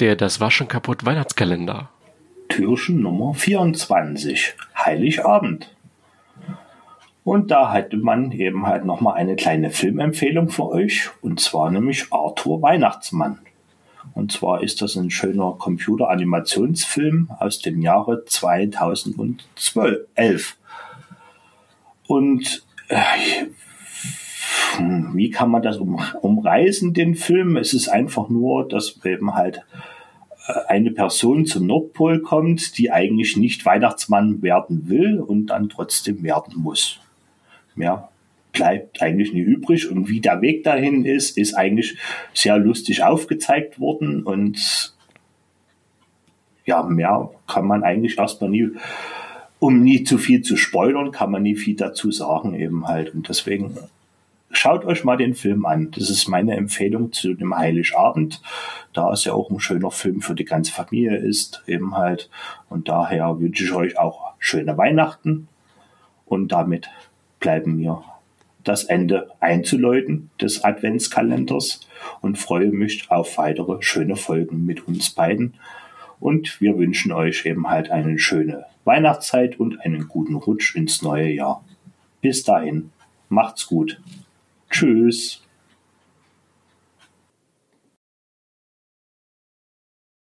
Der Das Waschen kaputt Weihnachtskalender. Türchen Nummer 24. Heiligabend. Und da hatte man eben halt nochmal eine kleine Filmempfehlung für euch. Und zwar nämlich Arthur Weihnachtsmann. Und zwar ist das ein schöner Computeranimationsfilm aus dem Jahre 2012. Und äh, wie kann man das um, umreißen, den Film? Es ist einfach nur, dass eben halt äh, eine Person zum Nordpol kommt, die eigentlich nicht Weihnachtsmann werden will und dann trotzdem werden muss. Mehr bleibt eigentlich nie übrig. Und wie der Weg dahin ist, ist eigentlich sehr lustig aufgezeigt worden. Und ja, mehr kann man eigentlich erstmal nie, um nie zu viel zu spoilern, kann man nie viel dazu sagen eben halt. Und deswegen schaut euch mal den Film an. Das ist meine Empfehlung zu dem Heiligabend, da es ja auch ein schöner Film für die ganze Familie ist, eben halt. Und daher wünsche ich euch auch schöne Weihnachten. Und damit bleiben wir das Ende einzuläuten des Adventskalenders und freue mich auf weitere schöne Folgen mit uns beiden. Und wir wünschen euch eben halt eine schöne Weihnachtszeit und einen guten Rutsch ins neue Jahr. Bis dahin, macht's gut. Tschüss.